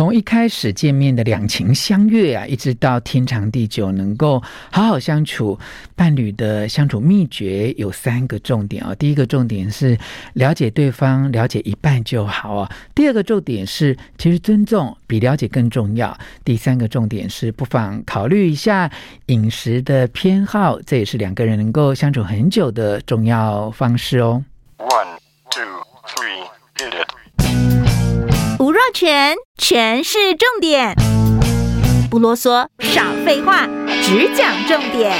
从一开始见面的两情相悦啊，一直到天长地久，能够好好相处，伴侣的相处秘诀有三个重点啊。第一个重点是了解对方，了解一半就好啊。第二个重点是，其实尊重比了解更重要。第三个重点是，不妨考虑一下饮食的偏好，这也是两个人能够相处很久的重要方式哦。全全是重点，不啰嗦，少废话，只讲重点。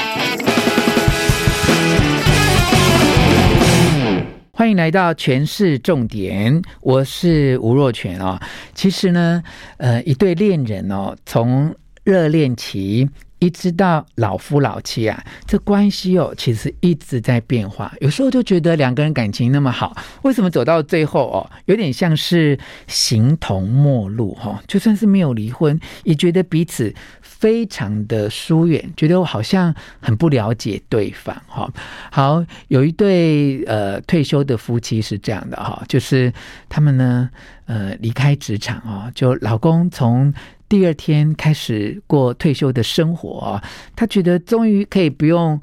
欢迎来到全市重点，我是吴若全哦。其实呢，呃，一对恋人哦，从热恋期。一直到老夫老妻啊，这关系哦，其实一直在变化。有时候就觉得两个人感情那么好，为什么走到最后哦，有点像是形同陌路哈？就算是没有离婚，也觉得彼此非常的疏远，觉得我好像很不了解对方哈。好，有一对呃退休的夫妻是这样的哈，就是他们呢呃离开职场啊，就老公从。第二天开始过退休的生活啊，他觉得终于可以不用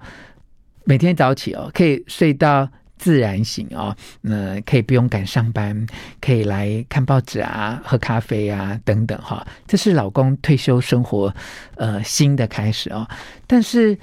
每天早起哦，可以睡到自然醒哦，那可以不用赶上班，可以来看报纸啊、喝咖啡啊等等哈，这是老公退休生活呃新的开始哦，但是。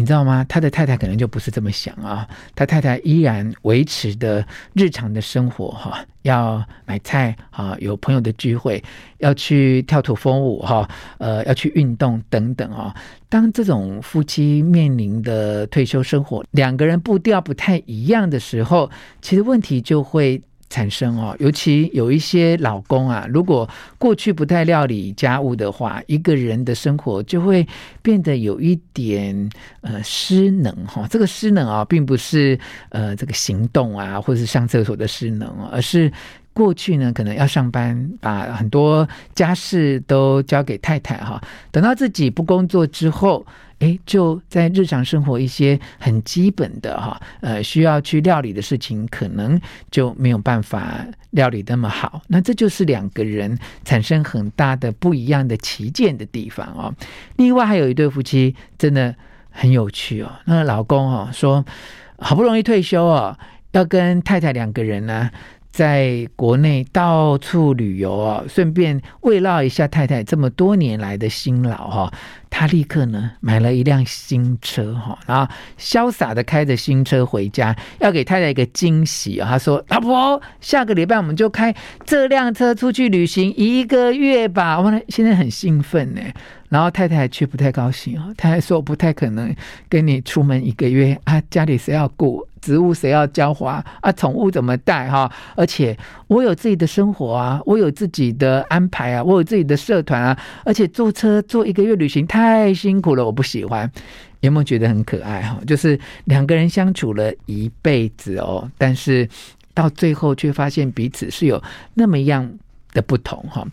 你知道吗？他的太太可能就不是这么想啊。他太太依然维持的日常的生活哈，要买菜啊，有朋友的聚会，要去跳土风舞哈，呃，要去运动等等啊。当这种夫妻面临的退休生活，两个人步调不太一样的时候，其实问题就会。产生哦，尤其有一些老公啊，如果过去不太料理家务的话，一个人的生活就会变得有一点呃失能哈。这个失能啊，并不是呃这个行动啊，或者是上厕所的失能，而是过去呢可能要上班，把很多家事都交给太太哈，等到自己不工作之后。哎，就在日常生活一些很基本的哈，呃，需要去料理的事情，可能就没有办法料理那么好。那这就是两个人产生很大的不一样的旗舰的地方哦。另外还有一对夫妻真的很有趣哦。那个老公哦说，好不容易退休哦，要跟太太两个人呢。在国内到处旅游哦，顺便慰劳一下太太这么多年来的辛劳哈。他立刻呢买了一辆新车哈，然后潇洒的开着新车回家，要给太太一个惊喜啊。他说：“老婆，下个礼拜我们就开这辆车出去旅行一个月吧。”我现在很兴奋呢。然后太太却不太高兴啊，他还说：“不太可能跟你出门一个月啊，家里谁要顾？”植物谁要浇花啊？宠物怎么带哈？而且我有自己的生活啊，我有自己的安排啊，我有自己的社团啊。而且坐车坐一个月旅行太辛苦了，我不喜欢。有没有觉得很可爱哈？就是两个人相处了一辈子哦，但是到最后却发现彼此是有那么样的不同哈。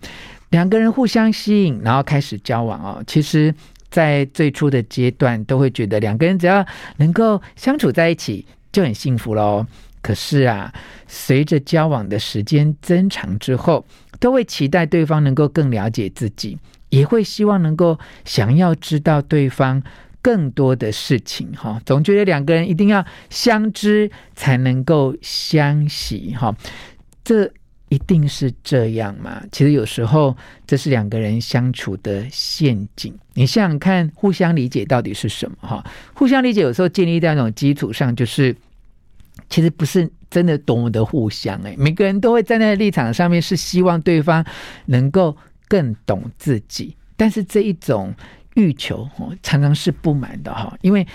两个人互相吸引，然后开始交往哦。其实。在最初的阶段，都会觉得两个人只要能够相处在一起就很幸福喽。可是啊，随着交往的时间增长之后，都会期待对方能够更了解自己，也会希望能够想要知道对方更多的事情。哈，总觉得两个人一定要相知才能够相惜。哈，这。一定是这样吗？其实有时候这是两个人相处的陷阱。你想想看，互相理解到底是什么？哈，互相理解有时候建立在那种基础上，就是其实不是真的多么的互相。哎，每个人都会站在立场上面，是希望对方能够更懂自己。但是这一种欲求，常常是不满的哈，因为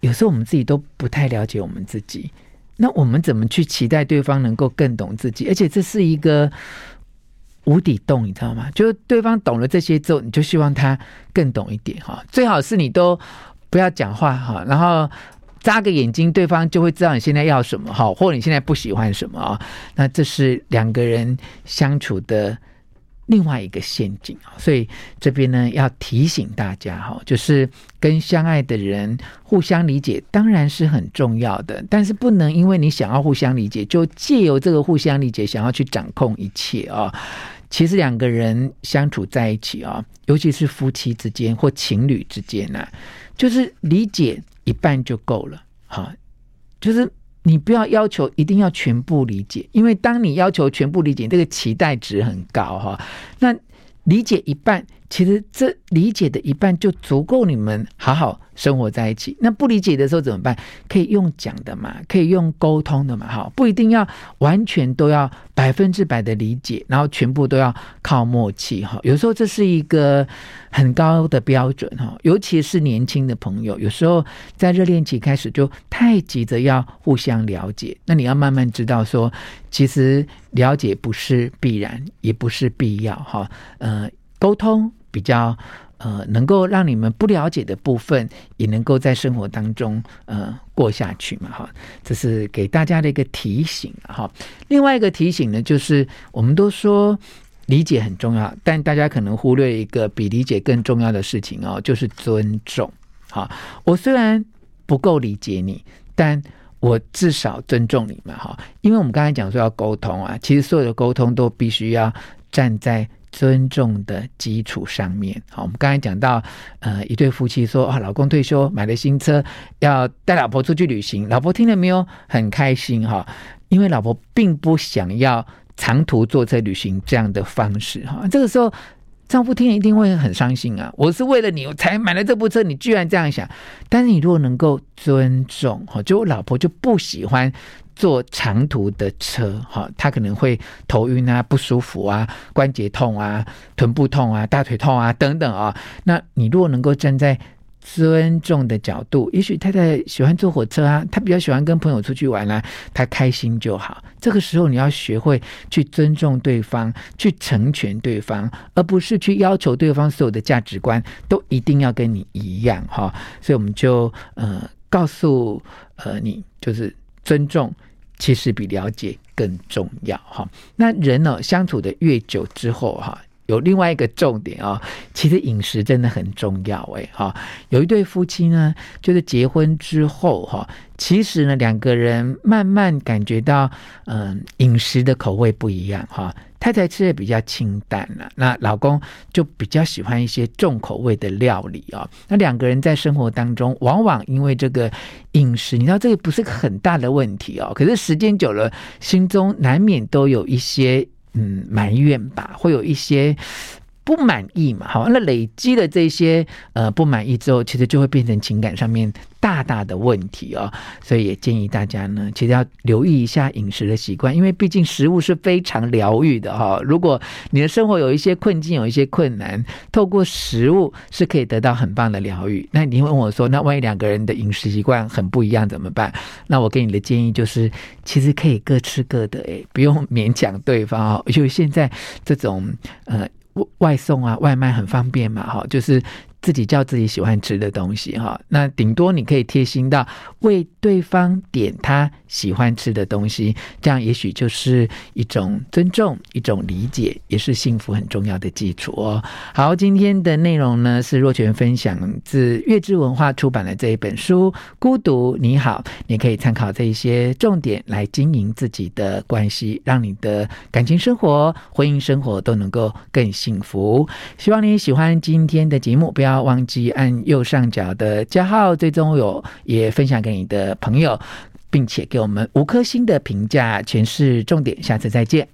有时候我们自己都不太了解我们自己。那我们怎么去期待对方能够更懂自己？而且这是一个无底洞，你知道吗？就是对方懂了这些之后，你就希望他更懂一点哈。最好是你都不要讲话哈，然后眨个眼睛，对方就会知道你现在要什么哈，或者你现在不喜欢什么啊。那这是两个人相处的。另外一个陷阱啊，所以这边呢要提醒大家哈，就是跟相爱的人互相理解当然是很重要的，但是不能因为你想要互相理解，就借由这个互相理解想要去掌控一切啊。其实两个人相处在一起啊，尤其是夫妻之间或情侣之间呢、就是理解一半就够了。哈，就是你不要要求一定要全部理解，因为当你要求全部理解，这个期待值很高哈。那理解一半。其实这理解的一半就足够你们好好生活在一起。那不理解的时候怎么办？可以用讲的嘛，可以用沟通的嘛，哈，不一定要完全都要百分之百的理解，然后全部都要靠默契，哈。有时候这是一个很高的标准，哈，尤其是年轻的朋友，有时候在热恋期开始就太急着要互相了解，那你要慢慢知道说，其实了解不是必然，也不是必要，哈，呃，沟通。比较呃，能够让你们不了解的部分，也能够在生活当中呃过下去嘛，哈，这是给大家的一个提醒哈。另外一个提醒呢，就是我们都说理解很重要，但大家可能忽略一个比理解更重要的事情哦，就是尊重。好，我虽然不够理解你，但我至少尊重你们，哈，因为我们刚才讲说要沟通啊，其实所有的沟通都必须要站在。尊重的基础上面，好，我们刚才讲到，呃，一对夫妻说啊，老公退休买了新车，要带老婆出去旅行，老婆听了没有？很开心哈，因为老婆并不想要长途坐车旅行这样的方式哈，这个时候丈夫听了一定会很伤心啊，我是为了你我才买了这部车，你居然这样想，但是你如果能够尊重哈，就我老婆就不喜欢。坐长途的车，哈，他可能会头晕啊、不舒服啊、关节痛啊、臀部痛啊、大腿痛啊等等啊。那你如果能够站在尊重的角度，也许太太喜欢坐火车啊，他比较喜欢跟朋友出去玩啊，他开心就好。这个时候你要学会去尊重对方，去成全对方，而不是去要求对方所有的价值观都一定要跟你一样，哈。所以我们就呃告诉呃你，就是尊重。其实比了解更重要哈。那人呢，相处的越久之后哈，有另外一个重点啊，其实饮食真的很重要哎哈。有一对夫妻呢，就是结婚之后哈，其实呢两个人慢慢感觉到嗯饮食的口味不一样哈。太太吃的比较清淡了，那老公就比较喜欢一些重口味的料理啊。那两个人在生活当中，往往因为这个饮食，你知道这个不是个很大的问题哦。可是时间久了，心中难免都有一些嗯埋怨吧，会有一些。不满意嘛？好，那累积了这些呃不满意之后，其实就会变成情感上面大大的问题哦。所以也建议大家呢，其实要留意一下饮食的习惯，因为毕竟食物是非常疗愈的哈。如果你的生活有一些困境，有一些困难，透过食物是可以得到很棒的疗愈。那你问我说，那万一两个人的饮食习惯很不一样怎么办？那我给你的建议就是，其实可以各吃各的，诶，不用勉强对方哦。因为现在这种呃。外送啊，外卖很方便嘛，哈，就是。自己叫自己喜欢吃的东西哈，那顶多你可以贴心到为对方点他喜欢吃的东西，这样也许就是一种尊重，一种理解，也是幸福很重要的基础哦。好，今天的内容呢是若泉分享自月之文化出版的这一本书《孤独你好》，你可以参考这一些重点来经营自己的关系，让你的感情生活、婚姻生活都能够更幸福。希望你喜欢今天的节目，不要。不要忘记按右上角的加号，最终有也分享给你的朋友，并且给我们五颗星的评价，全是重点，下次再见。